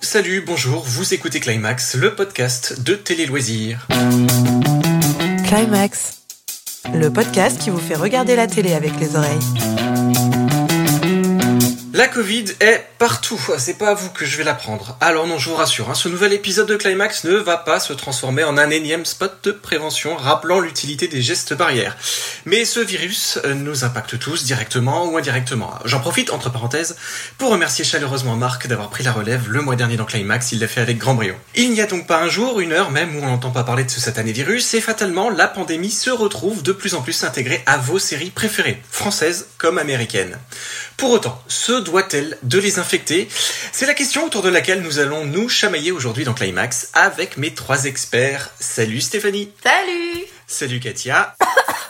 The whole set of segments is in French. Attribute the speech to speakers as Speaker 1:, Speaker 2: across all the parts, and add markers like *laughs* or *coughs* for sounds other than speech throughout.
Speaker 1: Salut, bonjour, vous écoutez Climax, le podcast de Télé Loisirs.
Speaker 2: Climax, le podcast qui vous fait regarder la télé avec les oreilles.
Speaker 1: La Covid est partout, c'est pas à vous que je vais l'apprendre. Alors non, je vous rassure, hein, ce nouvel épisode de Climax ne va pas se transformer en un énième spot de prévention rappelant l'utilité des gestes barrières. Mais ce virus euh, nous impacte tous, directement ou indirectement. J'en profite, entre parenthèses, pour remercier chaleureusement Marc d'avoir pris la relève le mois dernier dans Climax, il l'a fait avec grand brio. Il n'y a donc pas un jour, une heure même, où on n'entend pas parler de ce satané virus, et fatalement, la pandémie se retrouve de plus en plus intégrée à vos séries préférées, françaises comme américaines. Doit-elle de les infecter C'est la question autour de laquelle nous allons nous chamailler aujourd'hui dans Climax avec mes trois experts. Salut Stéphanie
Speaker 3: Salut
Speaker 1: Salut Katia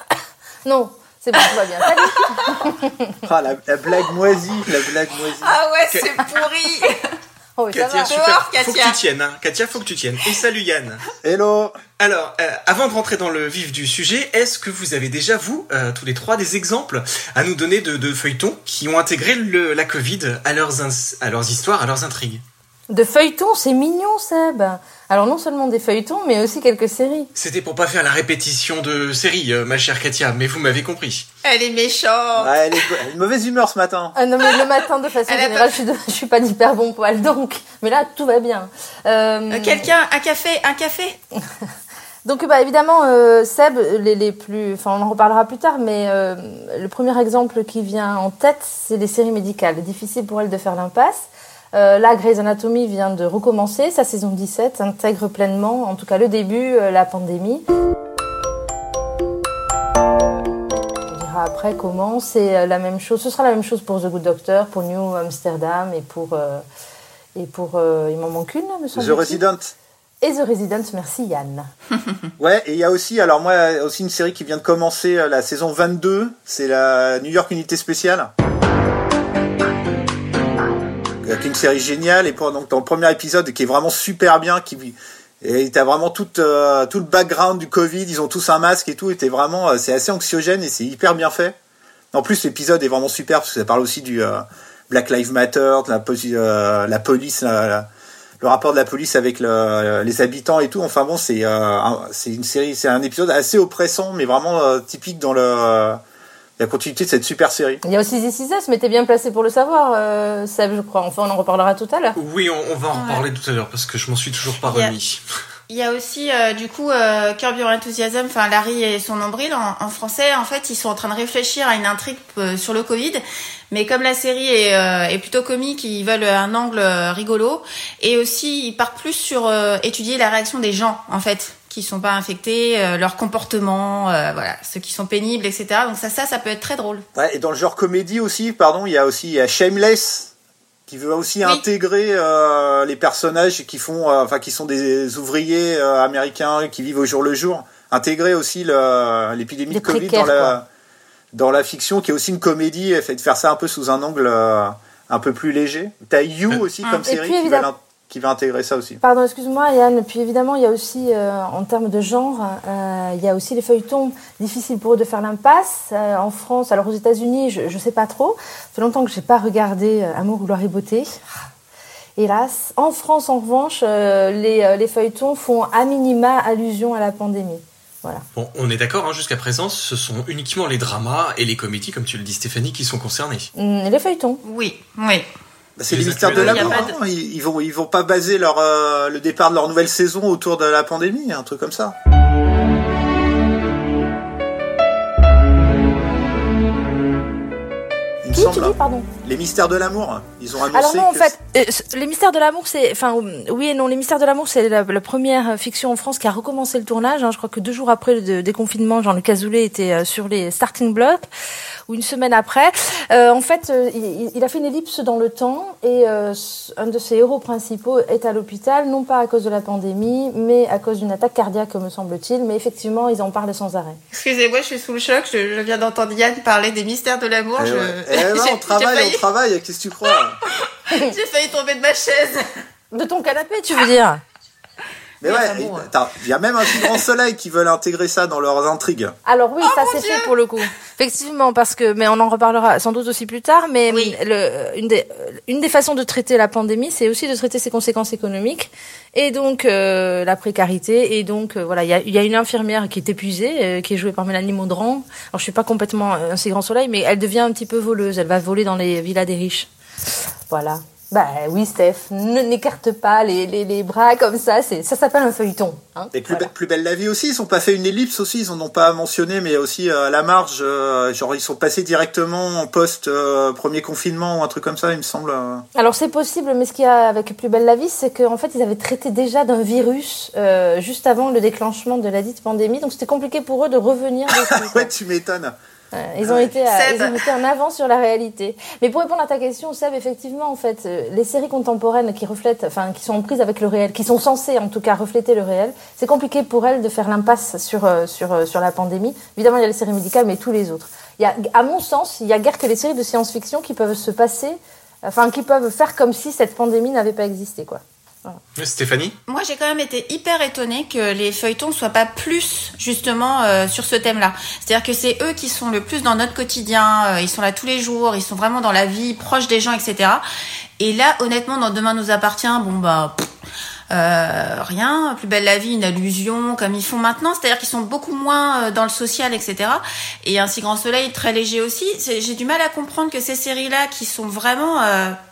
Speaker 1: *coughs*
Speaker 3: Non, c'est bon, tout va bien. Salut *laughs*
Speaker 4: Ah, la, la blague moisie, la blague moisie.
Speaker 5: Ah ouais, c'est pourri *laughs*
Speaker 3: Oh, oui, ça
Speaker 1: Katia,
Speaker 3: va.
Speaker 1: super.
Speaker 5: Dehors,
Speaker 1: Faut que
Speaker 5: Katia.
Speaker 1: tu tiennes, hein. Katia, faut que tu tiennes. Et salut Yann
Speaker 4: Hello
Speaker 1: Alors, euh, avant de rentrer dans le vif du sujet, est-ce que vous avez déjà, vous, euh, tous les trois, des exemples à nous donner de, de feuilletons qui ont intégré le- la Covid à leurs, à leurs histoires, à leurs intrigues?
Speaker 3: De feuilletons, c'est mignon, Seb. Alors, non seulement des feuilletons, mais aussi quelques séries.
Speaker 1: C'était pour pas faire la répétition de série, euh, ma chère Katia, mais vous m'avez compris.
Speaker 5: Elle est méchante
Speaker 4: Ouais, elle, est, elle a une mauvaise humeur ce matin.
Speaker 3: Ah non, mais le matin, de façon générale, je suis, de- je suis pas d'hyper bon poil, donc. Mais là, tout va bien. Euh,
Speaker 5: Euh, Quelqu'un, un café, un café? *laughs*
Speaker 3: Donc bah évidemment euh, Seb les, les plus enfin on en reparlera plus tard mais euh, le premier exemple qui vient en tête c'est les séries médicales difficile pour elle de faire l'impasse euh, là Grey's Anatomy vient de recommencer sa saison 17 intègre pleinement en tout cas le début euh, la pandémie on dira après comment c'est euh, la même chose ce sera la même chose pour The Good Doctor pour New Amsterdam et pour euh, et pour euh, il m'en manque une me
Speaker 4: The
Speaker 3: semble-t-il.
Speaker 4: Resident.
Speaker 3: et The Resident merci Yann *laughs* *laughs*
Speaker 4: Ouais, et il y a aussi, alors moi, aussi une série qui vient de commencer, la saison 22, c'est la New York Unité Spéciale. Est une série géniale, et donc, dans le premier épisode, qui est vraiment super bien, qui, et t'as vraiment tout, euh, tout le background du Covid, ils ont tous un masque et tout, t'es vraiment, euh, c'est assez anxiogène et c'est hyper bien fait. En plus, l'épisode est vraiment super parce que ça parle aussi du euh, Black Lives Matter, de la, police, le rapport de la police avec le- les habitants et tout. Enfin bon, c'est un- c'est une série, c'est un épisode assez oppressant, mais vraiment typique dans le la continuité de cette super série.
Speaker 3: Il y a aussi This Is Us, mais t'es bien placé pour le savoir, euh, Seb, je crois. Enfin, on en reparlera tout à l'heure.
Speaker 1: Oui, on, on va en
Speaker 5: Ouais.
Speaker 1: reparler tout à l'heure parce que je m'en suis toujours pas remis. *laughs*
Speaker 5: Il y a aussi, euh, du coup, euh, Curb Your Enthusiasm, enfin Larry et son nombril en, en français. En fait, ils sont en train de réfléchir à une intrigue euh, sur le Covid. Mais comme la série est, euh, est plutôt comique, ils veulent un angle euh, rigolo. Et aussi, ils partent plus sur euh, étudier la réaction des gens, en fait, qui sont pas infectés, euh, leur comportement, euh, voilà, ceux qui sont pénibles, etc. Donc ça, ça, ça peut être très drôle.
Speaker 4: Ouais, et dans le genre comédie aussi, pardon, il y a aussi il y a Shameless qui veut aussi
Speaker 5: Oui.
Speaker 4: intégrer euh, les personnages qui font, euh, enfin qui sont des ouvriers euh, américains qui vivent au jour le jour, intégrer aussi l'épidémie de Covid dans la
Speaker 3: quoi.
Speaker 4: dans la fiction, qui est aussi une comédie, et fait de faire ça un peu sous un angle euh, un peu plus léger. T'as You aussi comme
Speaker 3: Et
Speaker 4: série
Speaker 3: puis,
Speaker 4: qui, va qui va intégrer ça aussi.
Speaker 3: Pardon, excuse-moi, Yann. Puis évidemment, il y a aussi, euh, en termes de genre, euh, il y a aussi les feuilletons difficiles pour eux de faire l'impasse. Euh, en France, alors aux États-Unis, je, je sais pas trop. Ça fait longtemps que j'ai pas regardé euh, Amour, gloire et beauté. Hélas. En France, en revanche, euh, les, euh, les feuilletons font à minima allusion à la pandémie. Voilà.
Speaker 1: Bon, on est d'accord, hein, jusqu'à présent, ce sont uniquement les dramas et les comédies, comme tu le dis Stéphanie, qui sont concernés.
Speaker 3: Hum, les feuilletons.
Speaker 5: Oui, oui.
Speaker 4: Bah, c'est
Speaker 1: Les
Speaker 4: les mystères de l'amour.
Speaker 5: de-
Speaker 4: hein. Ils, ils vont ils vont pas baser leur euh, le départ de leur nouvelle saison autour de la pandémie, un truc comme ça. Il me
Speaker 3: Qui
Speaker 4: semble.
Speaker 3: tu dis, pardon?
Speaker 4: Les mystères de l'amour. Ils ont annoncé
Speaker 3: Alors non, en fait, euh, les mystères de l'amour, c'est, enfin, euh, oui et non. Les mystères de l'amour, c'est la, la première fiction en France qui a recommencé le tournage. hein. Je crois que deux jours après le déconfinement, Jean-Luc Azoulay était euh, sur les starting blocks, ou une semaine après. Euh, en fait, il, il a fait une ellipse dans le temps et euh, un de ses héros principaux est à l'hôpital, non pas à cause de la pandémie, mais à cause d'une attaque cardiaque, me semble-t-il. Mais effectivement, ils en parlent sans arrêt.
Speaker 5: Excusez-moi, je suis sous le choc. Je, je viens d'entendre Yann parler des mystères de l'amour.
Speaker 4: Eh
Speaker 5: je...
Speaker 4: ouais. Eh non, *laughs* on travaille, on travaille. Qu'est-ce que tu crois? *laughs*
Speaker 5: j'ai failli tomber de ma chaise.
Speaker 3: De ton canapé, tu veux dire
Speaker 4: Mais ouais, il y a même un plus grand soleil qui veulent intégrer ça dans leurs intrigues.
Speaker 3: Alors oui, ça c'est fait pour le coup. Effectivement, parce que, mais on en reparlera sans doute aussi plus tard. Mais le, une des une des façons de traiter la pandémie, c'est aussi de traiter ses conséquences économiques et donc euh, la précarité. Et donc euh, voilà, il y a, y a, une infirmière qui est épuisée, euh, qui est jouée par Mélanie Maudran. Alors je suis pas complètement un si grand soleil, mais elle devient un petit peu voleuse. Elle va voler dans les villas des riches. Voilà. Bah oui, Steph, n'écarte pas les, les, les, bras comme ça, c'est ça s'appelle un feuilleton. Hein
Speaker 4: et plus, plus, belle la vie aussi, ils ont pas fait une ellipse aussi, ils en ont pas mentionné, mais aussi euh, à la marge, euh, genre ils sont passés directement en post euh, premier confinement ou un truc comme ça, il me semble.
Speaker 3: Alors c'est possible, mais ce qu'il y a avec Plus belle la vie, c'est qu'en fait ils avaient traité déjà d'un virus juste avant le déclenchement de la dite pandémie, donc c'était compliqué pour eux de revenir. *laughs*
Speaker 4: ouais, tu m'étonnes
Speaker 3: ils, ont été, ils ont été en avant sur la réalité. Mais pour répondre à ta question, Seb, effectivement, en fait, euh, les séries contemporaines qui reflètent, enfin, qui sont en prise avec le réel, qui sont censées, en tout cas, refléter le réel, c'est compliqué pour elles de faire l'impasse sur, euh, sur, euh, sur la pandémie. Évidemment, il y a les séries médicales, mais tous les autres. Il y a, à mon sens, il y a guère que les séries de science-fiction qui peuvent se passer, enfin, qui peuvent faire comme si cette pandémie n'avait pas existé, quoi.
Speaker 1: Stéphanie
Speaker 5: Moi, j'ai quand même été hyper étonnée que les feuilletons soient pas plus justement euh, sur ce thème-là. C'est-à-dire que c'est eux qui sont le plus dans notre quotidien. Euh, ils sont là tous les jours. Ils sont vraiment dans la vie, proche des gens, etc. Et là, honnêtement, dans Demain nous appartient, bon bah. Euh, rien, plus belle la vie, une allusion comme ils font maintenant, c'est-à-dire qu'ils sont beaucoup moins dans le social, etc. Et un si grand soleil très léger aussi. J'ai du mal à comprendre que ces séries-là, qui sont vraiment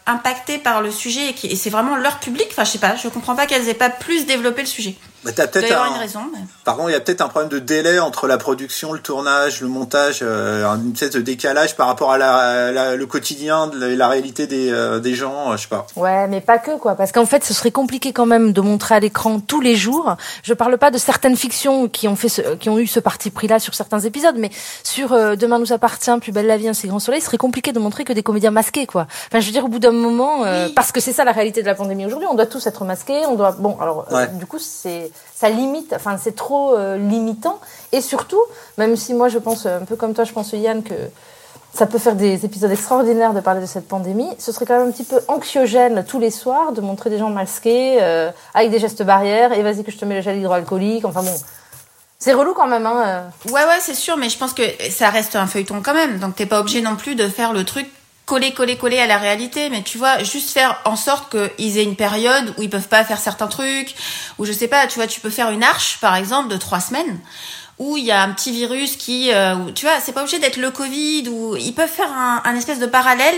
Speaker 5: impactées par le sujet et, et c'est vraiment leur public. Enfin, je sais pas, je comprends pas qu'elles aient pas plus développé le sujet.
Speaker 4: Bah, as peut-être une raison. Par contre, il y a peut-être un problème de délai entre la production, le tournage, le montage, euh, une espèce de décalage par rapport à la, le quotidien, la, la réalité des, euh, des gens, euh, je sais pas.
Speaker 3: Ouais, mais pas que quoi, parce qu'en fait, ce serait compliqué quand même de montrer à l'écran tous les jours. Je parle pas de certaines fictions qui ont fait, ce, qui ont eu ce parti pris-là sur certains épisodes, mais sur euh, Demain nous appartient, Plus belle la vie, un si grand soleil, ce serait compliqué de montrer que des comédiens masqués quoi. Enfin, je veux dire, au bout d'un moment, parce que c'est ça la réalité de la pandémie aujourd'hui, on doit tous être masqués, on doit, bon, alors du coup c'est ça limite, enfin c'est trop euh, limitant. Et surtout, même si moi je pense un peu comme toi, je pense Yann que ça peut faire des épisodes extraordinaires de parler de cette pandémie, ce serait quand même un petit peu anxiogène tous les soirs de montrer des gens masqués euh, avec des gestes barrières et vas-y que je te mets le gel hydroalcoolique. Enfin bon. C'est relou quand même, hein.
Speaker 5: Euh. Ouais, ouais, c'est sûr, mais je pense que ça reste un feuilleton quand même. Donc t'es pas obligé non plus de faire le truc coller, coller, coller à la réalité, mais tu vois, juste faire en sorte qu'ils aient une période où ils peuvent pas faire certains trucs, ou je sais pas, tu vois, tu peux faire une arche, par exemple, de trois semaines, où il y a un petit virus qui, euh, tu vois, c'est pas obligé d'être le Covid, ou ils peuvent faire un, espèce de parallèle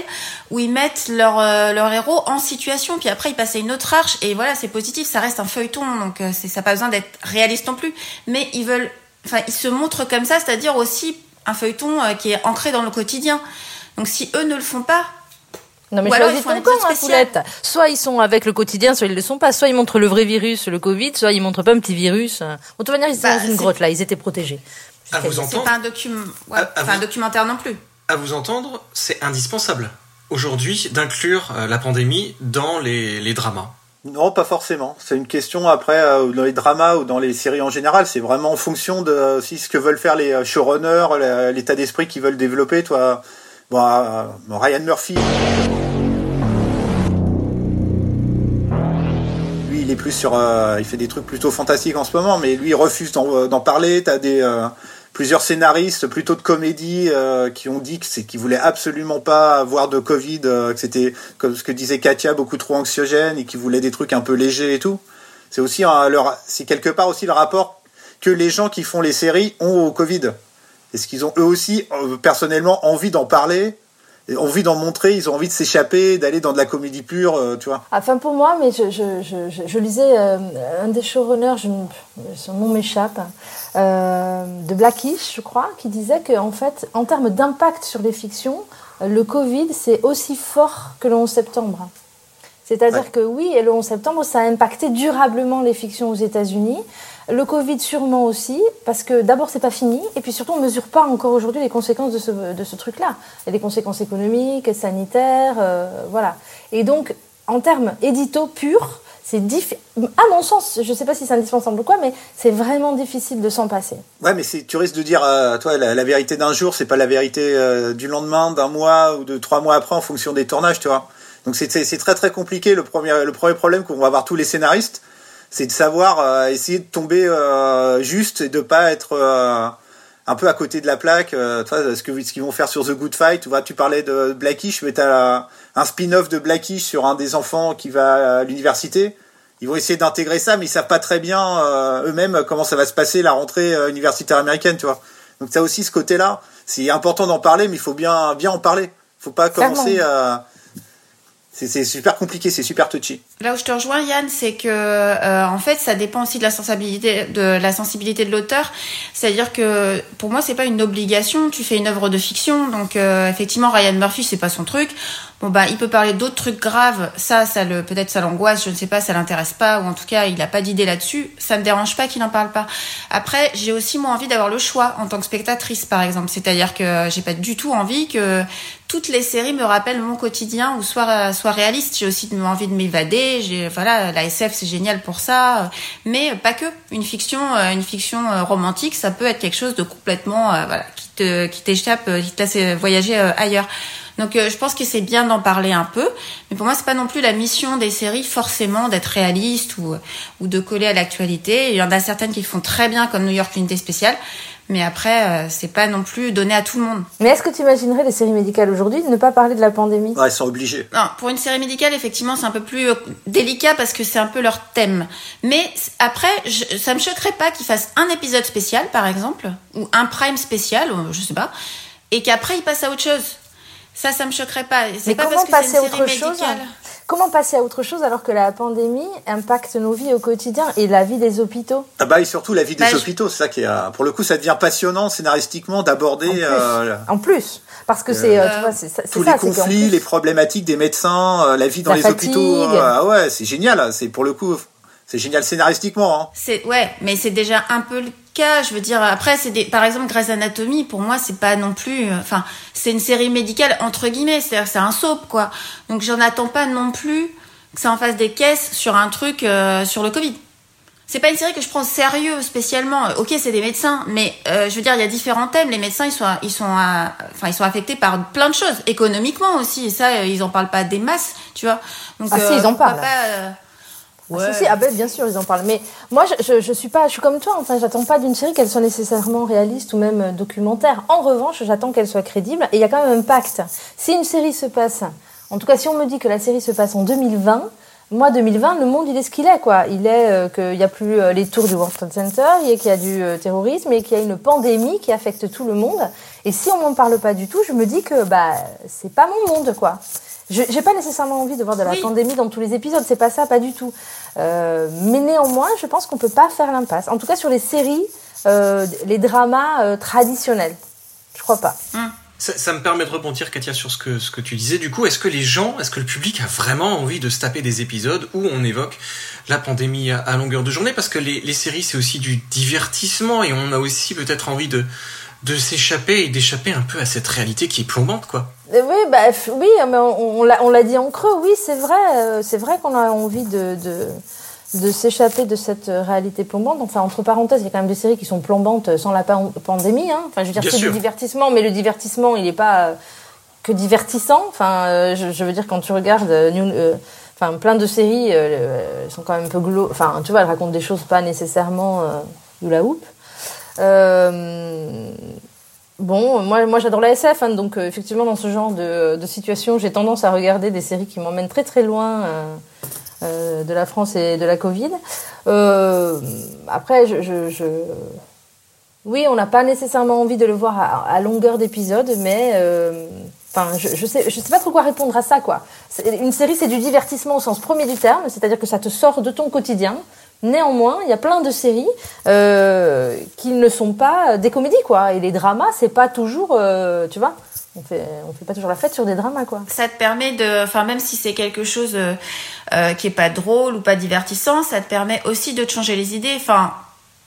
Speaker 5: où ils mettent leur, euh, leur héros en situation, puis après ils passent à une autre arche, et voilà, c'est positif, ça reste un feuilleton, donc euh, c'est ça n'a pas besoin d'être réaliste non plus, mais ils veulent, enfin, ils se montrent comme ça, c'est-à-dire aussi un feuilleton qui est ancré dans le quotidien. Donc si eux ne le font pas,
Speaker 3: non mais choisis ton camp, hein, Poulette. Soit ils sont avec le quotidien, soit ils le sont pas. Soit ils montrent le vrai virus, le Covid, soit ils montrent pas un petit virus. De toute manière, ils étaient bah, dans une grotte là, ils étaient protégés.
Speaker 1: À vous entendre.
Speaker 5: C'est pas un, document, ouais, un documentaire non plus.
Speaker 1: À vous entendre, c'est indispensable aujourd'hui d'inclure euh, la pandémie dans les, les dramas.
Speaker 4: Non, pas forcément. C'est une question après euh, dans les dramas ou dans les séries en général. C'est vraiment en fonction de si ce que veulent faire les euh, showrunners, l'état d'esprit qu'ils veulent développer. Toi, euh, Ryan Murphy. Lui, il est plus sur. Euh, il fait des trucs plutôt fantastiques en ce moment, mais lui, il refuse d'en euh, parler. T'as des. plusieurs scénaristes plutôt de comédie qui ont dit que c'est qu'ils voulaient absolument pas avoir de Covid, que c'était comme ce que disait Katia beaucoup trop anxiogène et qu'ils voulaient des trucs un peu légers et tout. C'est aussi leur, c'est quelque part aussi le rapport que les gens qui font les séries ont au Covid. Est-ce qu'ils ont eux aussi euh, personnellement envie d'en parler envie d'en montrer, ils ont envie de s'échapper, d'aller dans de la comédie pure, euh, tu vois?
Speaker 3: Enfin pour moi, mais je, je, je, je lisais euh, un des showrunners, son nom m'échappe, de Blackish, je crois, qui disait qu'en fait, en termes d'impact sur les fictions, le Covid c'est aussi fort que le 11 septembre. C'est-à-dire que oui, et le 11 septembre, ça a impacté durablement les fictions aux États-Unis. Le Covid sûrement aussi, parce que d'abord c'est pas fini, et puis surtout on mesure pas encore aujourd'hui les conséquences de ce, de ce truc-là. Il y a des conséquences économiques, sanitaires, euh, voilà. Et donc en termes édito purs, c'est à mon sens, je sais pas si c'est indispensable ou quoi, mais c'est vraiment difficile de s'en passer.
Speaker 4: Ouais, mais tu risques de dire, euh, toi, la, vérité d'un jour, c'est pas la vérité euh, du lendemain, d'un mois ou de trois mois après en fonction des tournages, tu vois. Donc c'est très très compliqué. Le premier, le premier problème qu'on va avoir tous les scénaristes, c'est de savoir euh, essayer de tomber euh, juste et de pas être euh, un peu à côté de la plaque. Euh, tu vois, ce que ce qu'ils vont faire sur The Good Fight. Tu vois, tu parlais de Blackish, mais t'as un spin-off de Blackish sur un des enfants qui va à l'université. Ils vont essayer d'intégrer ça, mais ils savent pas très bien euh, eux-mêmes comment ça va se passer la rentrée euh, universitaire américaine, tu vois. Donc t'as aussi ce côté-là. C'est important d'en parler, mais il faut bien bien en parler. Faut pas commencer à c'est super compliqué, c'est super touchy.
Speaker 5: Là où je te rejoins, Yann, c'est que euh, en fait, ça dépend aussi de la sensibilité de la sensibilité de l'auteur. C'est-à-dire que pour moi, c'est pas une obligation. Tu fais une œuvre de fiction, donc euh, effectivement, Ryan Murphy, c'est pas son truc. Bon bah, il peut parler d'autres trucs graves. Ça, ça le peut-être ça l'angoisse, je ne sais pas, ça l'intéresse pas, ou en tout cas, il a pas d'idée là-dessus. Ça me dérange pas qu'il en parle pas. Après, j'ai aussi moi envie d'avoir le choix en tant que spectatrice, par exemple. C'est-à-dire que j'ai pas du tout envie que toutes les séries me rappellent mon quotidien ou soit soit réaliste. J'ai aussi envie de m'évader. Voilà, la SF c'est génial pour ça, mais pas que. Une fiction, euh, une fiction euh, romantique, ça peut être quelque chose de complètement euh, voilà qui te qui t'échappe, qui te laisse voyager ailleurs. Donc je pense que c'est bien d'en parler un peu, mais pour moi c'est pas non plus la mission des séries forcément d'être réaliste ou ou de coller à l'actualité. Il y en a certaines qui le font très bien comme New York Unité spéciale, mais après, euh, c'est pas non plus donné à tout le monde.
Speaker 3: Mais est-ce que tu imaginerais les séries médicales aujourd'hui de ne pas parler de la pandémie?
Speaker 4: Ouais, ils sont obligés.
Speaker 5: Non, pour une série médicale, effectivement, c'est un peu plus euh, délicat parce que c'est un peu leur thème. Mais après, je, ça me choquerait pas qu'ils fassent un épisode spécial, par exemple, ou un prime spécial, ou je sais pas, et qu'après ils passent à autre chose. Ça, ça me choquerait pas.
Speaker 3: Mais
Speaker 5: C'est pas
Speaker 3: comment
Speaker 5: parce que c'est
Speaker 3: passer à
Speaker 5: une série
Speaker 3: autre chose
Speaker 5: médicale.
Speaker 3: Comment passer à autre chose alors que la pandémie impacte nos vies au quotidien et la vie des hôpitaux
Speaker 4: Ah bah et surtout la vie des
Speaker 5: Bah,
Speaker 4: hôpitaux, c'est ça qui est euh, pour le coup ça devient passionnant scénaristiquement d'aborder
Speaker 3: En plus.
Speaker 4: euh,
Speaker 3: En plus, parce que c'est, euh, tu vois, c'est ça- c'est
Speaker 4: tous
Speaker 3: ça,
Speaker 4: les conflits,
Speaker 3: plus-
Speaker 4: les problématiques des médecins, euh, la vie dans
Speaker 3: La
Speaker 4: les
Speaker 3: fatigue.
Speaker 4: hôpitaux. euh, ah ouais, c'est génial, c'est pour le coup c'est génial scénaristiquement hein.
Speaker 5: C'est ouais, mais c'est déjà un peu le cas. Je veux dire, après, c'est des, par exemple, Grey's Anatomy. Pour moi, c'est pas non plus. euh, Enfin, c'est une série médicale entre guillemets. C'est-à-dire, c'est un soap, quoi. Donc, j'en attends pas non plus que ça en fasse des caisses sur un truc euh, sur le Covid. C'est pas une série que je prends au sérieux spécialement. Euh, Ok, c'est des médecins, mais euh, je veux dire, il y a différents thèmes. Les médecins, ils sont, ils sont, à- enfin, ils sont affectés par plein de choses, économiquement aussi. Et ça, euh, ils en parlent pas des masses, tu vois. Donc,
Speaker 3: Ah si, ils en parlent.
Speaker 5: pas,
Speaker 3: Ah, si, si, ah ben, bien sûr, ils en parlent. Mais moi, je, je, je suis pas, je suis comme toi. Enfin, j'attends pas d'une série qu'elle soit nécessairement réaliste ou même euh, documentaire. En revanche, j'attends qu'elle soit crédible. Et il y a quand même un pacte. Si une série se passe, en tout cas, si on me dit que la série se passe en 2020, moi, 2020, le monde, il est ce qu'il est, quoi. Il est euh, qu'il n'y a plus euh, les tours du World Trade Center, il y a qu'il y a du euh, terrorisme et qu'il y a une pandémie qui affecte tout le monde. Et si on m'en parle pas du tout, je me dis que bah c'est pas mon monde, quoi. Je j'ai pas nécessairement envie de voir de la
Speaker 5: Oui.
Speaker 3: pandémie dans tous les épisodes, c'est pas ça, pas du tout. Euh, mais néanmoins, je pense qu'on peut pas faire l'impasse. En tout cas, sur les séries, euh, les dramas euh, traditionnels, je crois pas.
Speaker 1: Ça, ça me permet de rebondir, Katia, sur ce que, ce que tu disais. Du coup, est-ce que les gens, est-ce que le public a vraiment envie de se taper des épisodes où on évoque la pandémie à, à longueur de journée? Parce que les, les séries, c'est aussi du divertissement et on a aussi peut-être envie de, de s'échapper et d'échapper un peu à cette réalité qui est plombante, quoi.
Speaker 3: Euh, Oui, bah, oui, mais on, on l'a- l'a dit en creux, oui, c'est vrai, euh, c'est vrai qu'on a envie de, de, de s'échapper de cette euh, réalité plombante. Enfin, entre parenthèses, il y a quand même des séries qui sont plombantes sans la pan- pandémie. Hein. Enfin, je veux dire, c'est du divertissement, mais le divertissement, il n'est pas euh, que divertissant. Enfin, euh, je, je veux dire, quand tu regardes euh, New- euh, enfin, plein de séries, euh, euh, sont quand même un peu glo... Enfin, tu vois, elles racontent des choses pas nécessairement euh, hula hoop. Euh, Bon, moi, moi j'adore la SF, hein, donc euh, effectivement dans ce genre de, situation, j'ai tendance à regarder des séries qui m'emmènent très très loin euh, euh, de la France et de la Covid. Euh, après, je, je, oui, on n'a pas nécessairement envie de le voir à, longueur d'épisode, mais euh, enfin, je, je sais, je sais pas trop quoi répondre à ça, quoi. Une série, c'est du divertissement au sens premier du terme, c'est-à-dire que ça te sort de ton quotidien. Néanmoins, il y a plein de séries euh, qui ne sont pas des comédies, quoi. Et les dramas, c'est pas toujours, euh, tu vois, on fait, fait pas toujours la fête sur des dramas, quoi.
Speaker 5: ça te permet de, enfin même si c'est quelque chose euh, qui est pas drôle ou pas divertissant, ça te permet aussi de changer les idées. Enfin,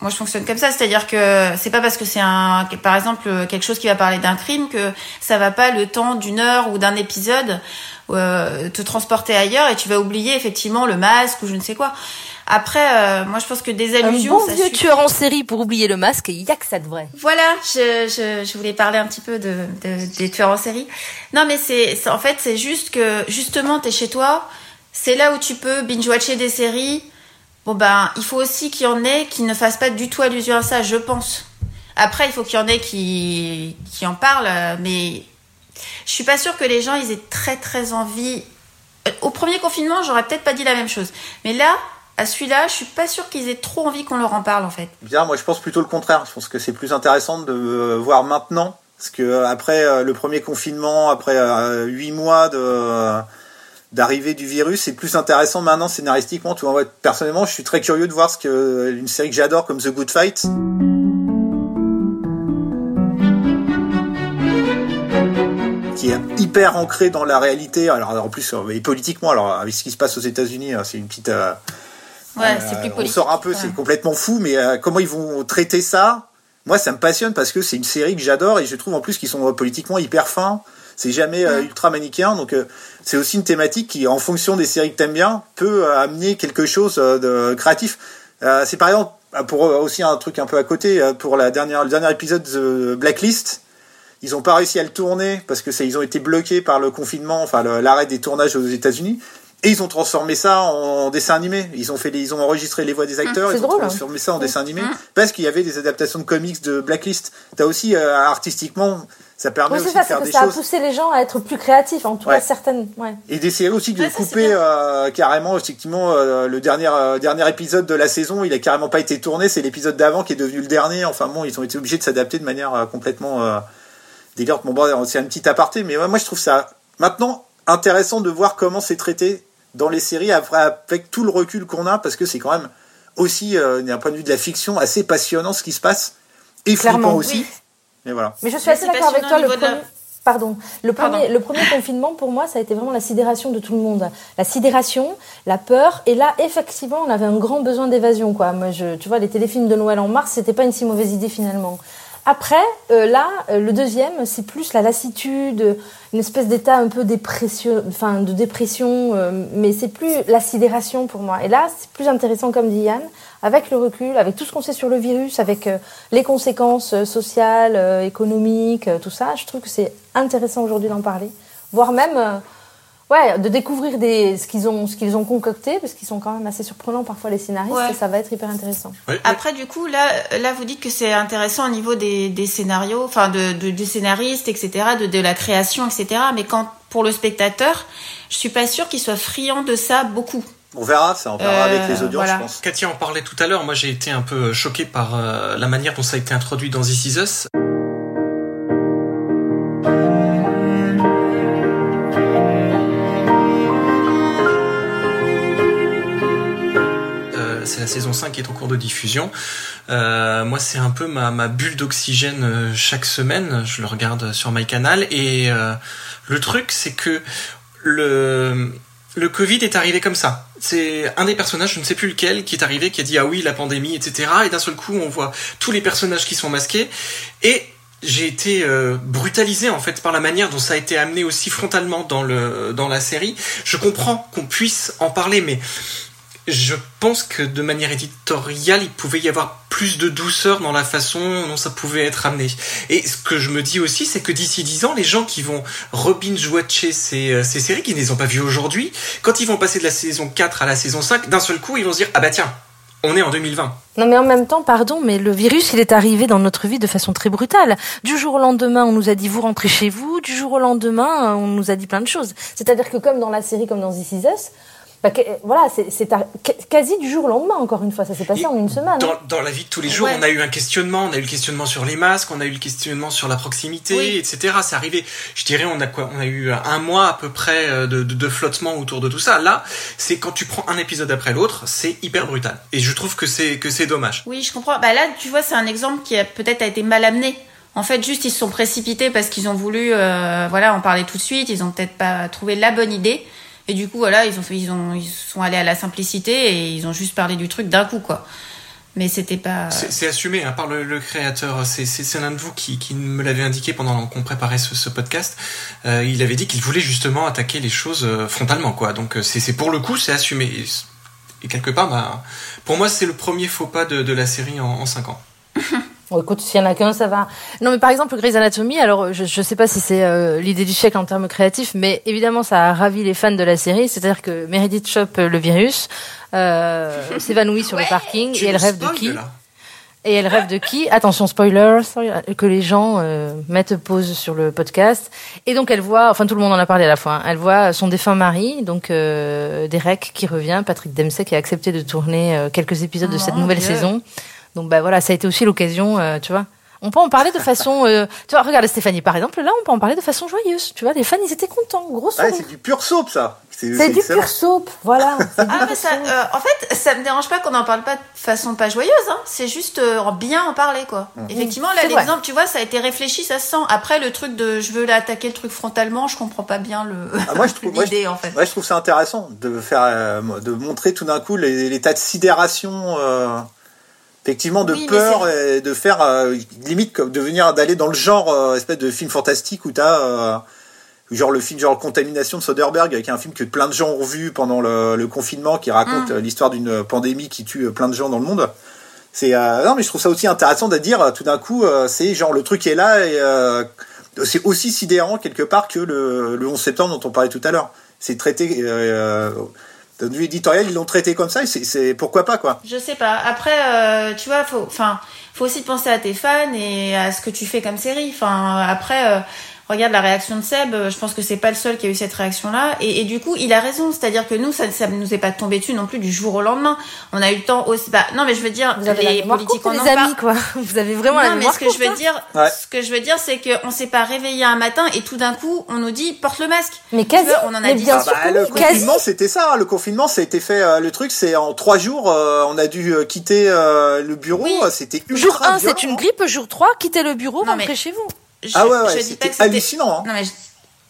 Speaker 5: moi je fonctionne comme ça, c'est-à-dire que c'est pas parce que c'est un, par exemple quelque chose qui va parler d'un crime que ça va pas le temps d'une heure ou d'un épisode te transporter ailleurs et tu vas oublier effectivement le masque ou je ne sais quoi. Après, euh, moi je pense que des
Speaker 3: Un
Speaker 5: allusions,
Speaker 3: bon
Speaker 5: ça
Speaker 3: vieux
Speaker 5: suffit.
Speaker 3: tueur en série pour oublier le masque, il y a que ça de vrai.
Speaker 5: Voilà, je, je, je voulais parler un petit peu de, de- des tueurs en série. Non, mais c'est en fait c'est juste que justement t'es chez toi, c'est là où tu peux binge-watcher des séries Bon ben, il faut aussi qu'il y en ait qui ne fassent pas du tout allusion à ça, je pense. Après, il faut qu'il y en ait qui, qui en parlent, mais je suis pas sûre que les gens ils aient très très envie. Euh, Au premier confinement, j'aurais peut-être pas dit la même chose, mais là, à celui-là, je suis pas sûre qu'ils aient trop envie qu'on leur en parle en fait.
Speaker 4: Bien, moi je pense plutôt le contraire. Je pense que c'est plus intéressant de euh, voir maintenant. Parce que euh, après euh, le premier confinement, après huit mois d'arrivée du virus, c'est plus intéressant maintenant scénaristiquement. Tu vois, personnellement, je suis très curieux de voir ce que une série que j'adore comme The Good Fight. qui est hyper ancré dans la réalité. Alors en plus, et politiquement, alors avec ce qui se passe aux États-Unis, hein, c'est une petite. Euh,
Speaker 5: Ouais,
Speaker 4: euh,
Speaker 5: c'est plus
Speaker 4: on sort un peu,
Speaker 5: ouais.
Speaker 4: c'est complètement fou, mais euh, comment ils vont traiter ça? Moi, ça me passionne parce que c'est une série que j'adore et je trouve en plus qu'ils sont euh, politiquement hyper fins. C'est jamais euh, ultra manichéen, donc euh, c'est aussi une thématique qui, en fonction des séries que t'aimes bien, peut euh, amener quelque chose euh, de créatif. Euh, c'est par exemple pour euh, aussi un truc un peu à côté euh, pour la dernière le dernier épisode de Blacklist. Ils n'ont pas réussi à le tourner parce que ils ont été bloqués par le confinement, enfin l'arrêt des tournages aux États-Unis. Et ils ont transformé ça en dessin animé. Ils ont fait, les- ils ont enregistré les voix des acteurs,
Speaker 3: c'est
Speaker 4: ils ont
Speaker 3: drôle, hein.
Speaker 4: transformé ça en dessin animé parce qu'il y avait des adaptations de comics de Blacklist. T'as aussi euh, artistiquement, ça permet
Speaker 3: Oui,
Speaker 4: aussi
Speaker 3: ça,
Speaker 4: de faire des
Speaker 3: ça a
Speaker 4: choses
Speaker 3: poussé les gens à être plus créatifs, en tout
Speaker 4: Ouais.
Speaker 3: cas certaines. Ouais.
Speaker 4: et des séries aussi de
Speaker 5: Ouais, ça,
Speaker 4: couper euh, carrément effectivement euh, le dernier euh, dernier épisode de la saison, il a carrément pas été tourné, c'est l'épisode d'avant qui est devenu le dernier. Enfin bon, ils ont été obligés de s'adapter de manière complètement délirante. Bon, bon, c'est un petit aparté, mais moi je trouve ça maintenant intéressant de voir comment c'est traité dans les séries après, avec tout le recul qu'on a, parce que c'est quand même aussi euh, d'un point de vue de la fiction assez passionnant ce qui se passe et
Speaker 3: Clairement,
Speaker 4: flippant aussi.
Speaker 5: oui.
Speaker 4: Mais voilà.
Speaker 3: Mais je suis assez d'accord avec toi. Le premier, pardon, le
Speaker 5: Pardon.
Speaker 3: premier, le premier confinement pour moi, ça a été vraiment la sidération de tout le monde. La sidération, la peur, et là, effectivement, on avait un grand besoin d'évasion, quoi. Moi, je, tu vois, les téléfilms de Noël en mars, c'était pas une si mauvaise idée finalement. Après, euh, là, euh, le deuxième, c'est plus la lassitude, une espèce d'état un peu dépression, enfin de dépression, euh, mais c'est plus la sidération pour moi. Et là, c'est plus intéressant, comme dit Yann, avec le recul, avec tout ce qu'on sait sur le virus, avec euh, les conséquences euh, sociales, euh, économiques, tout ça. Je trouve que c'est intéressant aujourd'hui d'en parler, voire même, ouais, de découvrir des, ce qu'ils ont, ce qu'ils ont concocté, parce qu'ils sont quand même assez surprenants parfois les scénaristes,
Speaker 5: Ouais.
Speaker 3: et ça va être hyper intéressant.
Speaker 1: Ouais,
Speaker 5: Après, du coup, là, là, vous dites que c'est intéressant au niveau des, des scénarios, enfin, de, de, des scénaristes, etc., de, de la création, etc. Mais quand, pour le spectateur, je suis pas sûre qu'il soit friand de ça beaucoup.
Speaker 4: On verra, ça on verra
Speaker 5: Euh,
Speaker 4: avec les audiences,
Speaker 5: voilà.
Speaker 4: je pense.
Speaker 1: Katia en parlait tout à l'heure. Moi, j'ai été un peu choqué par euh, la manière dont ça a été introduit dans This Is Us. C'est la saison 5 qui est en cours de diffusion. Euh, moi, c'est un peu ma, bulle d'oxygène euh, chaque semaine. Je le regarde sur MyCanal. Et euh, le truc, c'est que le, Covid est arrivé comme ça. C'est un des personnages, je ne sais plus lequel, qui est arrivé, qui a dit ah oui la pandémie, etc. Et d'un seul coup, on voit tous les personnages qui sont masqués et j'ai été brutalisé en fait par la manière dont ça a été amené aussi frontalement dans le dans la série. Je comprends qu'on puisse en parler, mais je pense que de manière éditoriale, il pouvait y avoir plus de douceur dans la façon dont ça pouvait être amené. Et ce que je me dis aussi, c'est que d'ici 10 ans, les gens qui vont rebinge-watcher ces, euh, ces séries, qui ne les ont pas vues aujourd'hui, quand ils vont passer de la saison 4 à la saison 5, d'un seul coup, ils vont se dire, ah bah tiens, on est en 2020.
Speaker 3: Non, mais en même temps, pardon, mais le virus, il est arrivé dans notre vie de façon très brutale. Du jour au lendemain, on nous a dit vous rentrez chez vous. Du jour au lendemain, on nous a dit plein de choses. C'est-à-dire que comme dans la série, comme dans This Is Us, bah, que- voilà, c'est quasi du jour au lendemain, encore une fois. Ça s'est passé
Speaker 1: Et
Speaker 3: en une semaine. hein.
Speaker 1: Dans, dans la vie de tous les jours,
Speaker 5: Ouais.
Speaker 1: on a eu un questionnement, on a eu le questionnement sur les masques, on a eu le questionnement sur la proximité,
Speaker 5: Oui.
Speaker 1: etc. C'est arrivé. Je dirais, on a quoi On a eu un mois à peu près euh, de, de, de flottement autour de tout ça. Là, c'est quand tu prends un épisode après l'autre, c'est hyper brutal. Et je trouve que c'est que c'est dommage.
Speaker 5: Oui, je comprends. Bah là, tu vois, c'est un exemple qui a peut-être a été mal amené. En fait, juste ils se sont précipités parce qu'ils ont voulu, euh, voilà, en parler tout de suite. Ils ont peut-être pas trouvé la bonne idée. Et du coup, voilà, ils ont, fait, ils ont, ils sont allés à la simplicité et ils ont juste parlé du truc d'un coup, quoi. Mais c'était pas.
Speaker 1: C'est assumé hein, par le, le créateur. C'est- l'un de vous qui, qui me l'avait indiqué pendant qu'on préparait ce, ce podcast. Euh, il avait dit qu'il voulait justement attaquer les choses euh, frontalement, quoi. Donc euh, c'est c'est pour le coup, c'est assumé. Et, et quelque part, bah, pour moi, c'est le premier faux pas de, de la série en, en 5 ans. *laughs*
Speaker 3: Bon, écoute, s'il y en a qu'un, ça va. Non, mais par exemple, Grey's Anatomy, alors je, je sais pas si c'est euh, l'idée du siècle en termes créatifs, mais évidemment, ça a ravi les fans de la série. C'est-à-dire que Meredith chope le virus, euh, *laughs* s'évanouit sur le parking et elle rêve de qui. Et elle rêve de qui? Attention, spoiler, que les gens euh, mettent pause sur le podcast. Et donc elle voit, enfin tout le monde en a parlé à la fois, hein, elle voit son défunt mari, donc euh, Derek qui revient, Patrick Dempsey qui a accepté de tourner euh, quelques épisodes de cette
Speaker 5: Mon
Speaker 3: nouvelle
Speaker 5: Dieu.
Speaker 3: saison. Donc bah voilà, ça a été aussi l'occasion, euh, tu vois. On peut en parler de façon, euh, tu vois, regarde Stéphanie par exemple, là on peut en parler de façon joyeuse, tu vois, les fans ils étaient contents, gros
Speaker 4: Ouais,
Speaker 3: sourire.
Speaker 4: c'est du pur soap, ça.
Speaker 3: C'est du pur soap, voilà. *laughs* du
Speaker 5: Ah,
Speaker 3: pur
Speaker 5: mais ça, euh, en fait, ça me dérange pas qu'on n'en parle pas de façon pas joyeuse, hein. C'est juste euh, bien en parler, quoi. Effectivement, là, l'exemple, tu vois, ça a été réfléchi, ça se sent. Après, le truc de je veux attaquer le truc frontalement, je comprends pas bien le,
Speaker 4: Ah, moi, je *laughs* trouve, moi, je-
Speaker 5: l'idée, en fait.
Speaker 4: Ouais, je trouve ça intéressant de faire, euh, de montrer tout d'un coup les- l'état de sidération, euh, effectivement, de
Speaker 5: Oui,
Speaker 4: peur et de faire euh, limite comme de venir d'aller dans le genre euh, espèce de film fantastique où t'as euh, genre le film genre Contamination de Soderbergh qui est un film que plein de gens ont vu pendant le, le confinement qui raconte euh, l'histoire d'une pandémie qui tue plein de gens dans le monde. C'est euh, non mais je trouve ça aussi intéressant de dire tout d'un coup c'est genre le truc est là et c'est aussi sidérant quelque part que le, le 11 septembre dont on parlait tout à l'heure. C'est traité euh, d'un vue éditorial, ils l'ont traité comme ça c'est pourquoi pas quoi.
Speaker 5: Je sais pas. Après, euh, tu vois, faut, enfin, faut aussi penser à tes fans et à ce que tu fais comme série. Enfin, après, euh, regarde la réaction de Seb. euh, Je pense que c'est pas le seul qui a eu cette réaction-là. Et, et du coup, il a raison. C'est-à-dire que nous, ça, ça nous est pas tombé dessus non plus du jour au lendemain. On a eu le temps aussi. Bah, non, mais je veux dire,
Speaker 3: Vous avez la
Speaker 5: les politiques, en
Speaker 3: les amis, quoi. *laughs* Vous avez vraiment la
Speaker 5: Non, mais
Speaker 3: mémoire
Speaker 5: ce que je veux
Speaker 3: hein.
Speaker 5: dire,
Speaker 4: Ouais.
Speaker 5: ce que je veux dire, c'est qu'on s'est pas réveillé un matin et tout d'un coup, on nous dit porte le masque.
Speaker 3: Mais quasi,
Speaker 5: vois, on en a
Speaker 3: mais
Speaker 5: dit
Speaker 3: bien sûr
Speaker 4: bah, le confinement, c'était ça. hein. Le confinement, ça a été fait. euh, le truc, c'est en trois jours, euh, on a dû euh, quitter euh, le bureau.
Speaker 5: Oui.
Speaker 4: C'était ultra
Speaker 3: Jour 1,
Speaker 4: violent,
Speaker 3: c'est une
Speaker 4: hein.
Speaker 3: grippe. Jour 3, quittez le bureau,
Speaker 5: Non,
Speaker 3: rentrez
Speaker 5: mais-
Speaker 3: chez vous.
Speaker 5: Je,
Speaker 4: Ah ouais,
Speaker 5: je
Speaker 4: ouais,
Speaker 5: dis pas que c'était
Speaker 4: hallucinant. hein.
Speaker 5: Non, mais je,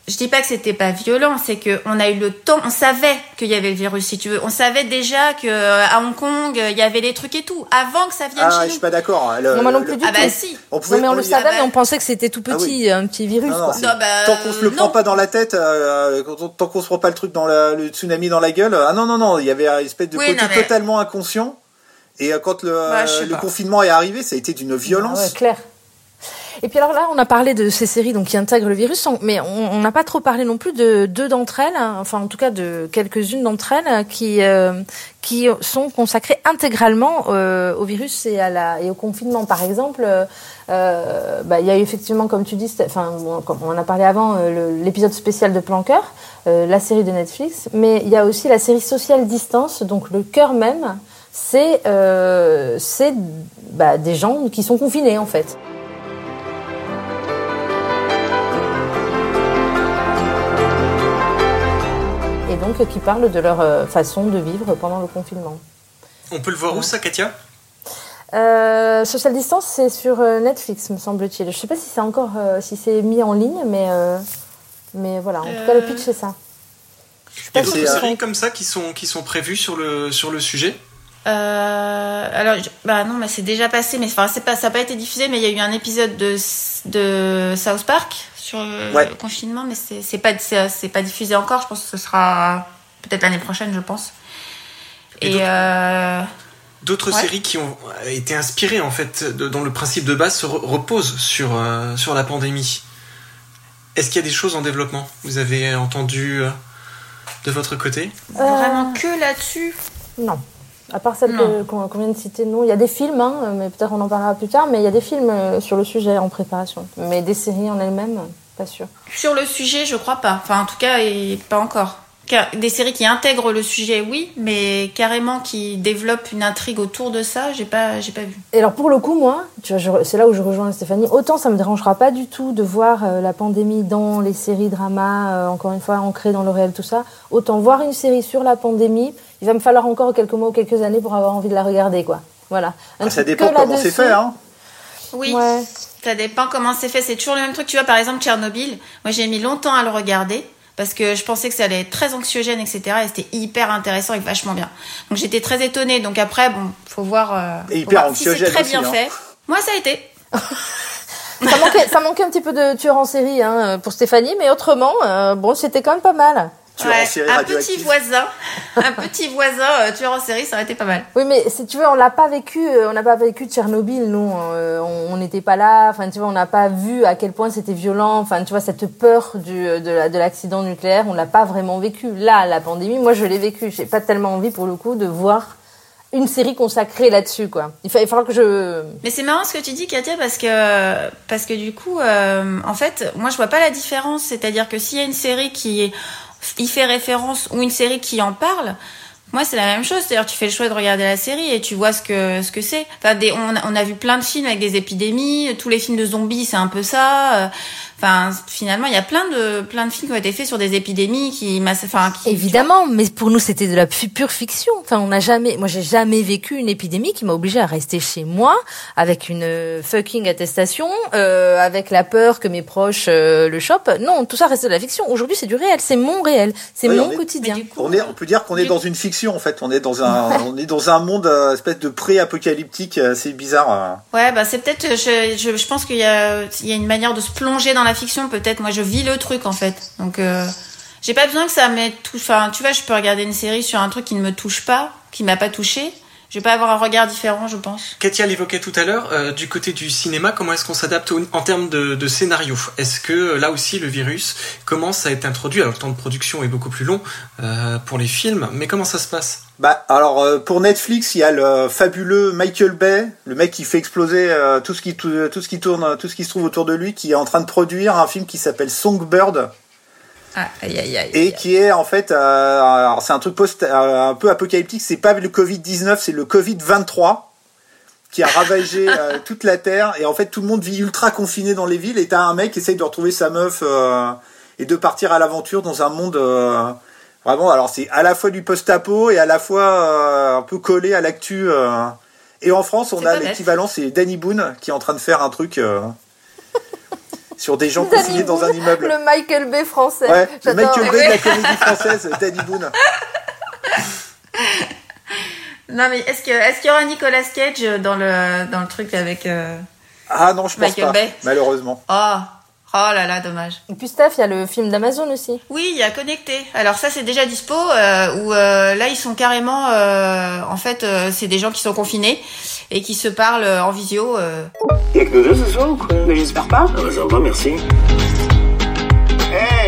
Speaker 5: je dis pas que c'était pas violent, c'est que on a eu le temps, on savait qu'il y avait le virus, si tu veux. On savait déjà que euh, à Hong Kong, il y avait les trucs et tout, avant que ça vienne
Speaker 4: Ah,
Speaker 5: chez
Speaker 4: je
Speaker 5: nous.
Speaker 4: suis pas d'accord. hein. Le-
Speaker 3: Non, moi non
Speaker 4: le-
Speaker 3: plus du
Speaker 5: Ah
Speaker 3: tout.
Speaker 5: bah si.
Speaker 4: On pouvait,
Speaker 3: Non, mais on le savait,
Speaker 5: Ah bah-
Speaker 3: mais on pensait que c'était tout
Speaker 4: Ah
Speaker 3: petit, un petit virus,
Speaker 4: Non, non,
Speaker 3: quoi.
Speaker 5: bah,
Speaker 4: tant qu'on se le
Speaker 5: non.
Speaker 4: prend pas dans la tête, euh, tant qu'on se prend pas le truc dans la- le tsunami dans la gueule. Ah non non non, il y avait une espèce de
Speaker 5: Oui,
Speaker 4: côté
Speaker 5: mais-
Speaker 4: totalement inconscient. Et euh, quand le,
Speaker 5: Bah, je
Speaker 4: le confinement est arrivé, ça a été d'une violence.
Speaker 3: Ah ouais, clair. Et puis alors là, on a parlé de ces séries donc qui intègrent le virus, mais on n'a pas trop parlé non plus de deux d'entre elles, hein, enfin en tout cas de quelques-unes d'entre elles euh, qui euh, qui sont consacrées intégralement euh, au virus et à la et au confinement. Par exemple, euh, euh, bah, il y a effectivement, comme tu dis, enfin on en a parlé avant, euh, l'épisode spécial de Plan Cœur, euh, la série de Netflix, mais il y a aussi la série Social Distance, donc le cœur même, c'est c'est bah, des gens qui sont confinés en fait. Donc qui parlent de leur euh, façon de vivre pendant le confinement.
Speaker 1: On peut le voir où ça, Katia?
Speaker 3: Euh, Social Distance, c'est sur euh, Netflix, me semble-t-il. Je sais pas si c'est encore euh, si c'est mis en ligne, mais euh, mais voilà. En tout cas, le pitch c'est ça.
Speaker 1: Il y a d'autres séries comme ça qui sont, qui sont prévues sur le, sur le sujet?
Speaker 5: Euh, alors, bah non, mais c'est déjà passé, mais enfin, c'est pas, ça n'a pas été diffusé, mais il y a eu un épisode de, de South Park sur le
Speaker 4: Ouais.
Speaker 5: confinement, mais c'est c'est pas, c'est pas diffusé encore. Je pense que ce sera peut-être l'année prochaine, je pense.
Speaker 1: Et
Speaker 5: Et,
Speaker 1: d'autres-
Speaker 5: euh, Ouais.
Speaker 1: séries qui ont été inspirées, en fait, de- dont le principe de base se re- repose sur, euh, sur la pandémie. Est-ce qu'il y a des choses en développement Vous avez entendu euh, de votre côté?
Speaker 5: Vraiment que là-dessus?
Speaker 3: Non. À part celle qu'on vient de citer, non. Il y a des films, hein, mais peut-être on en parlera plus tard, mais il y a des films euh, sur le sujet en préparation. Mais des séries en elles-mêmes, pas sûr.
Speaker 5: Sur le sujet, je crois pas. Enfin, en tout cas, et pas encore. Des séries qui intègrent le sujet, oui, mais carrément qui développent une intrigue autour de ça, j'ai pas, j'ai pas vu.
Speaker 3: Et alors pour le coup, moi, c'est là où je rejoins Stéphanie. Autant ça me dérangera pas du tout de voir euh, la pandémie dans les séries dramas, euh, encore une fois ancrées dans le réel, tout ça. Autant voir une série sur la pandémie, il va me falloir encore quelques mois ou quelques années pour avoir envie de la regarder, quoi. Voilà. Un
Speaker 4: Ah, ça dépend comment c'est fait. Hein.
Speaker 5: Oui.
Speaker 3: Ouais.
Speaker 5: Ça dépend comment c'est fait. C'est toujours le même truc. Tu vois, par exemple, Tchernobyl. Moi, j'ai mis longtemps à le regarder parce que je pensais que ça allait être très anxiogène, etc. Et c'était hyper intéressant et vachement bien. Donc, j'étais très étonnée. Donc, après, bon, faut voir, euh,
Speaker 4: Et
Speaker 5: faut
Speaker 4: hyper
Speaker 5: voir si c'est
Speaker 4: anxiogène
Speaker 5: très
Speaker 4: aussi,
Speaker 5: bien
Speaker 4: hein.
Speaker 5: fait. Moi, ça a été. *laughs*
Speaker 3: Ça manquait, ça manquait un petit peu de tueur en série hein, pour Stéphanie, mais autrement, euh, bon, c'était quand même pas mal.
Speaker 4: Tueur en série
Speaker 5: un petit voisin, un *laughs* petit voisin euh, tueur en série, ça aurait été pas mal.
Speaker 3: Oui, mais si tu veux, on l'a pas vécu, euh, on n'a pas vécu Tchernobyl, nous, euh, on n'était pas là. Enfin, tu vois, on n'a pas vu à quel point c'était violent. Enfin, tu vois, cette peur du de la- de l'accident nucléaire, on l'a pas vraiment vécu. Là, la pandémie, moi, je l'ai vécu. J'ai pas tellement envie, pour le coup, de voir une série consacrée là-dessus, quoi. Il fa- il faudra que je.
Speaker 5: Mais c'est marrant ce que tu dis, Katia, parce que parce que du coup, euh, en fait, moi je vois pas la différence. C'est-à-dire que s'il y a une série qui y fait référence ou une série qui en parle, moi c'est la même chose. C'est-à-dire tu fais le choix de regarder la série et tu vois ce que ce que c'est. Enfin, des, on, a- on a vu plein de films avec des épidémies. Tous les films de zombies, c'est un peu ça. Euh, Enfin, finalement, il y a plein de plein de films qui ont été faits sur des épidémies qui, enfin, qui
Speaker 3: Évidemment, mais pour nous, c'était de la pu- pure fiction. Enfin, on n'a jamais, moi, j'ai jamais vécu une épidémie qui m'a obligée à rester chez moi avec une euh, fucking attestation, euh, avec la peur que mes proches euh, le chopent. Non, tout ça reste de la fiction. Aujourd'hui, c'est du réel, c'est mon réel, c'est
Speaker 4: Oui,
Speaker 3: mon
Speaker 4: on est-
Speaker 3: quotidien.
Speaker 5: Coup,
Speaker 4: On, est, on peut dire qu'on est dans une fiction en fait. On est dans un, *laughs* on est dans un monde euh, espèce de pré-apocalyptique. euh, C'est bizarre. euh.
Speaker 5: Ouais, bah c'est peut-être. Je, je, je pense qu'il y a, il y a une manière de se plonger dans la fiction. Peut-être. Moi, je vis le truc en fait. Donc, euh, j'ai pas besoin que ça me touche. Enfin, tu vois, je peux regarder une série sur un truc qui ne me touche pas, qui m'a pas touché. Je vais pas avoir un regard différent, je pense.
Speaker 1: Katia l'évoquait tout à l'heure, euh, du côté du cinéma, comment est-ce qu'on s'adapte en termes de, de scénario? Est-ce que euh, là aussi le virus commence à être introduit? Alors le temps de production est beaucoup plus long euh, pour les films, mais comment ça se passe?
Speaker 4: Bah alors euh, pour Netflix, il y a le fabuleux Michael Bay, le mec qui fait exploser euh, tout ce qui tou- tout ce qui tourne, tout ce qui se trouve autour de lui, qui est en train de produire un film qui s'appelle Songbird
Speaker 5: Ah, aïe, aïe, aïe.
Speaker 4: et qui est en fait, euh, c'est un truc post, euh, un peu apocalyptique. C'est pas le Covid 19, c'est le Covid 23 qui a ravagé *laughs* euh, toute la terre et en fait tout le monde vit ultra confiné dans les villes et t'as un mec qui essaye de retrouver sa meuf et de partir à l'aventure dans un monde vraiment alors c'est à la fois du post-apo et à la fois un peu collé à l'actu et en France on a l'équivalent c'est Danny Boone qui est en train de faire un truc sur des gens
Speaker 3: Danny
Speaker 4: confinés dans un immeuble
Speaker 3: Le Michael Bay français.
Speaker 4: ouais le. Michael Bay de la *laughs* comédie française Danny Boone
Speaker 5: Non, mais est-ce que, est-ce qu'il y aura Nicolas Cage dans le, dans le truc avec. euh,
Speaker 4: ah non je pense
Speaker 5: Michael
Speaker 4: pas
Speaker 5: Bay?
Speaker 4: malheureusement
Speaker 5: Oh, oh là là, dommage.
Speaker 3: Et puis Steph, il y a le film d'Amazon aussi.
Speaker 5: Oui, il y a Connecté. Alors ça, c'est déjà dispo. Euh, où euh, là, ils sont carrément. euh, en fait, euh, c'est des gens qui sont confinés et qui se parlent en visio. euh.
Speaker 6: Y'a que deux ce soir ou quoi? Mais j'espère pas. Ah bah ça va, merci.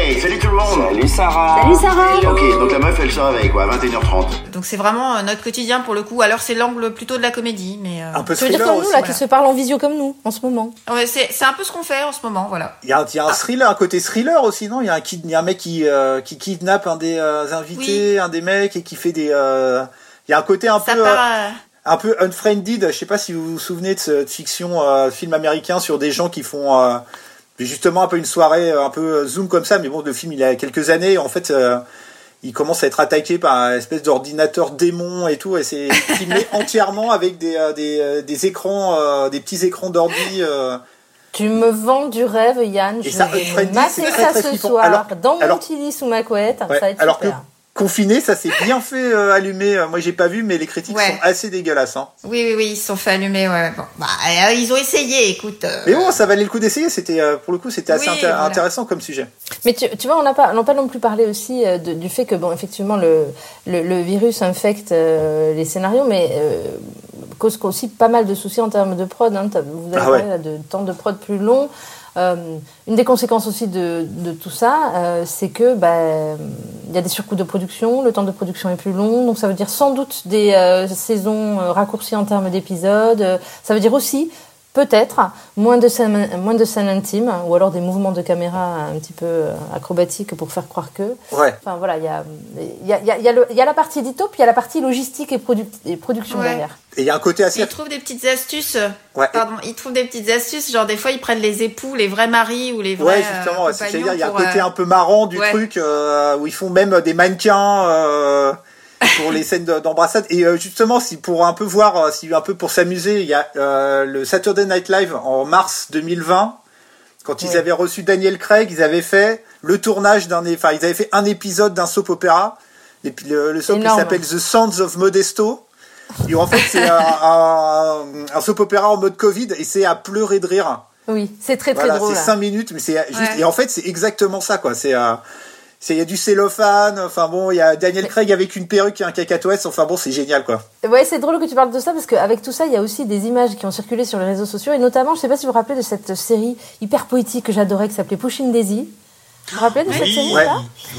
Speaker 6: Hey, salut tout le monde Salut Sarah
Speaker 7: Salut Sarah
Speaker 6: Ok, donc la meuf elle se réveille quoi, à 21h30.
Speaker 5: Donc c'est vraiment euh, notre quotidien pour le coup. Alors c'est l'angle plutôt de la comédie, mais euh,
Speaker 4: un peu
Speaker 3: Ça veut dire
Speaker 4: thriller
Speaker 3: comme nous,
Speaker 4: aussi
Speaker 3: là,
Speaker 5: voilà.
Speaker 3: qui se parlent en visio comme nous, en ce moment.
Speaker 5: ouais, c'est c'est un peu ce qu'on fait en ce moment, voilà.
Speaker 4: Il y a, un- il y a un thriller, un côté thriller aussi, non? Il y a un, kid- il y a un mec qui, euh, qui kidnappe un des euh, invités, un des mecs, et qui fait des... euh, Il y a un côté un
Speaker 5: Ça
Speaker 4: peu,
Speaker 5: part.
Speaker 4: euh, un peu unfriended. Je sais pas si vous vous souvenez de cette fiction, euh, film américain sur des gens qui font euh, justement un peu une soirée euh, un peu euh, zoom comme ça. Mais bon, le film il a quelques années. En fait, euh, il commence à être attaqué par un espèce d'ordinateur démon et tout. Et c'est filmé *laughs* entièrement avec des, des, des écrans, euh, des petits écrans d'ordi. euh,
Speaker 3: Tu me vends du rêve, Yann.
Speaker 4: Et
Speaker 3: je
Speaker 4: ça,
Speaker 3: vais
Speaker 4: Freddy,
Speaker 3: mater
Speaker 4: très,
Speaker 3: ça
Speaker 4: très
Speaker 3: ce
Speaker 4: flippant.
Speaker 3: soir,
Speaker 4: Alors-
Speaker 3: dans mon
Speaker 4: alors-
Speaker 3: petit lit sous ma couette.
Speaker 4: Ouais,
Speaker 3: Ça va être
Speaker 4: alors
Speaker 3: super.
Speaker 4: que confiné, ça s'est bien fait euh, allumer. Euh, Moi, j'ai pas vu, mais les critiques
Speaker 5: Ouais.
Speaker 4: sont assez dégueulasses. Hein.
Speaker 5: Oui, oui, oui, ils se sont fait allumer. Ouais, bon, bah, euh, ils ont essayé. Écoute. euh,
Speaker 4: Mais bon, ça valait le coup d'essayer. C'était euh, pour le coup, c'était assez
Speaker 5: Oui,
Speaker 4: inté-
Speaker 5: voilà.
Speaker 4: intéressant comme sujet.
Speaker 3: Mais tu, tu vois, on n'a pas, on n'a pas non plus parlé aussi euh, de- du fait que, bon, effectivement, le, le, le virus infecte euh, les scénarios, mais euh, cause aussi pas mal de soucis en termes de prod. Hein. Vous avez
Speaker 4: Ah ouais.
Speaker 3: parlé là, de temps de prod plus long. Euh, une des conséquences aussi de, tout ça, euh, c'est que bah, il y a des surcoûts de production, le temps de production est plus long, donc ça veut dire sans doute des euh, saisons raccourcies en termes d'épisodes. Ça veut dire aussi peut-être moins de scènes, moins de scènes intimes, ou alors des mouvements de caméra un petit peu euh, acrobatiques pour faire croire que.
Speaker 4: Ouais.
Speaker 3: Enfin voilà, il y a, il y, a, il y, a, il y, a le- il y a la partie édito, puis il y a la partie logistique et, produc- et production
Speaker 5: Ouais.
Speaker 3: derrière.
Speaker 4: Et il y a un côté assez.
Speaker 5: Ils trouvent des petites astuces. euh,
Speaker 4: Ouais.
Speaker 5: Pardon, ils trouvent des petites astuces. Genre des fois, ils prennent les époux, les vrais maris ou les vrais.
Speaker 4: Ouais, justement,
Speaker 5: euh,
Speaker 4: c'est-à-dire il y a un côté
Speaker 5: euh,
Speaker 4: un peu marrant du
Speaker 5: ouais.
Speaker 4: truc euh, où ils font même des mannequins euh, pour les scènes de- d'embrassade. Et euh, justement, si pour un peu voir, euh, si un peu pour s'amuser, il y a euh, le Saturday Night Live en mars 2020. Quand ils
Speaker 3: Ouais.
Speaker 4: avaient reçu Daniel Craig, ils avaient fait le tournage d'un, enfin ils avaient fait un épisode d'un soap opéra. Et puis le, le soap s'appelle The Sons of Modesto. Et en fait c'est un, *laughs* un, un soap opéra en mode Covid et c'est à pleurer de rire.
Speaker 3: Oui, c'est très très
Speaker 4: Voilà,
Speaker 3: drôle.
Speaker 4: c'est. 5 minutes, mais c'est juste.
Speaker 5: Ouais.
Speaker 4: Et en fait, c'est exactement ça, quoi. C'est. euh, c'est il y a du cellophane. Enfin bon, il y a Daniel Craig avec une perruque et un cacatoès. Enfin bon, c'est génial quoi.
Speaker 3: Ouais, c'est drôle que tu parles de ça parce qu'avec tout ça, il y a aussi des images qui ont circulé sur les réseaux sociaux et notamment, je sais pas si vous vous rappelez de cette série hyper poétique que j'adorais qui s'appelait Pushing Daisy. Vous vous rappelez de cette série là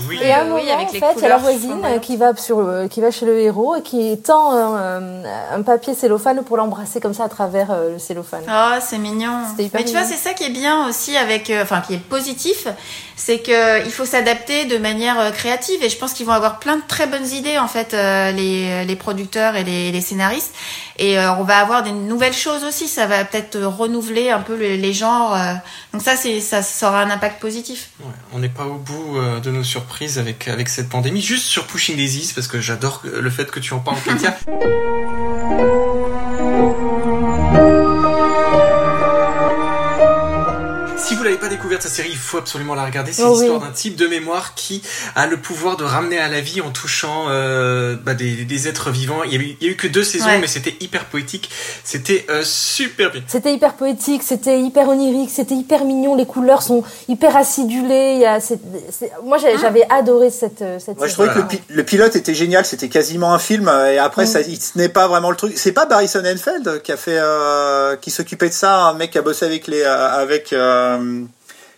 Speaker 1: Oui.
Speaker 3: Et à un
Speaker 5: Oui,
Speaker 3: moment,
Speaker 5: avec
Speaker 3: en fait, il y a la voisine qui va sur le- qui va chez le héros et qui tend un, un papier cellophane pour l'embrasser comme ça à travers euh, le cellophane.
Speaker 5: Oh, c'est mignon.
Speaker 3: C'était hyper
Speaker 5: Mais tu vois, c'est ça qui est bien aussi avec, euh, enfin, qui est positif, c'est que il faut s'adapter de manière euh, créative. Et je pense qu'ils vont avoir plein de très bonnes idées en fait, euh, les, les producteurs et les, les scénaristes. Et euh, on va avoir des nouvelles choses aussi. Ça va peut-être euh, renouveler un peu les, les genres. euh. Donc ça, c'est ça, ça aura un impact positif.
Speaker 1: Ouais, on n'est pas au bout euh, de nos surprises avec, avec cette pandémie. Juste sur Pushing Daisies, parce que j'adore le fait que tu en parles, Katia. *laughs* l'avez pas découverte cette série, il faut absolument la regarder. C'est
Speaker 3: Oh oui.
Speaker 1: l'histoire d'un type de mémoire qui a le pouvoir de ramener à la vie en touchant euh, bah, des, des êtres vivants. Il y, a eu, il y a eu que deux saisons,
Speaker 5: Ouais.
Speaker 1: mais c'était hyper poétique. C'était euh, super bien.
Speaker 3: C'était hyper poétique, c'était hyper onirique, c'était hyper mignon. Les couleurs sont hyper acidulées. Il y a, c'est- c'est- moi, j'ai- j'avais adoré cette euh, cette
Speaker 4: Moi, je
Speaker 3: série.
Speaker 4: trouvais que le, pi- le pilote était génial. C'était quasiment un film. Et après,
Speaker 3: Mm.
Speaker 4: ça, il tenait pas vraiment le truc. C'est pas Barry Sonnenfeld qui a fait, euh, qui s'occupait de ça, un mec qui a bossé avec les, avec, euh,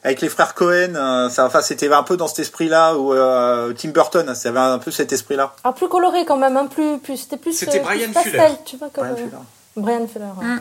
Speaker 4: avec les frères Cohen. euh, ça, enfin, c'était un peu dans cet esprit-là ou euh, Tim Burton. Ça avait un peu cet esprit-là.
Speaker 3: Ah, plus coloré quand même, hein, plus, plus, c'était plus.
Speaker 1: C'était
Speaker 3: euh, plus
Speaker 1: Brian
Speaker 3: pastel,
Speaker 1: Fuller.
Speaker 3: tu vois, comme,
Speaker 4: Brian
Speaker 3: euh,
Speaker 4: Fuller.
Speaker 3: Brian Fuller.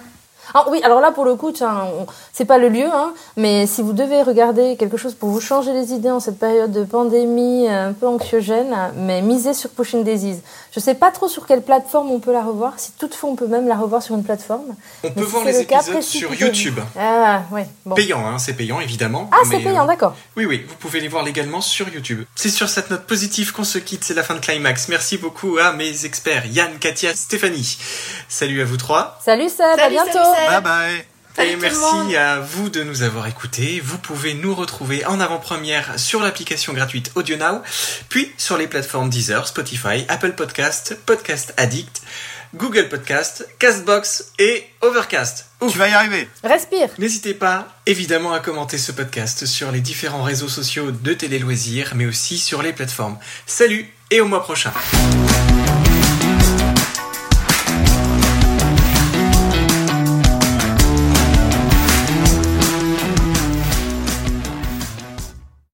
Speaker 3: Ah, oui, alors là, pour le coup, tiens, on- c'est pas le lieu, hein, mais si vous devez regarder quelque chose pour vous changer les idées en cette période de pandémie euh, un peu anxiogène, mais misez sur Pushing Daisies. Je sais pas trop sur quelle plateforme on peut la revoir, si toutefois on peut même la revoir sur une plateforme.
Speaker 1: On peut
Speaker 3: si
Speaker 1: voir les
Speaker 3: le cas,
Speaker 1: épisodes sur. YouTube.
Speaker 3: Ah, ouais, bon.
Speaker 1: Payant, hein, c'est payant évidemment.
Speaker 3: Ah, c'est payant,
Speaker 1: euh,
Speaker 3: d'accord.
Speaker 1: Oui, oui, vous pouvez les voir légalement sur YouTube. C'est sur cette note positive qu'on se quitte, c'est la fin de Climax. Merci beaucoup à mes experts, Yann, Katia, Stéphanie. Salut à vous trois.
Speaker 3: Salut Seb, à bientôt.
Speaker 5: salut.
Speaker 4: Bye bye.
Speaker 5: Salut
Speaker 1: Et merci à vous de nous avoir écoutés. Vous pouvez nous retrouver en avant-première sur l'application gratuite AudioNow, puis sur les plateformes Deezer, Spotify, Apple Podcast, Podcast Addict, Google Podcast, Castbox et Overcast. Ouf.
Speaker 4: Tu vas y arriver.
Speaker 3: Respire.
Speaker 1: N'hésitez pas, évidemment, à commenter ce podcast sur les différents réseaux sociaux de Télé Loisirs, mais aussi sur les plateformes. Salut et au mois prochain.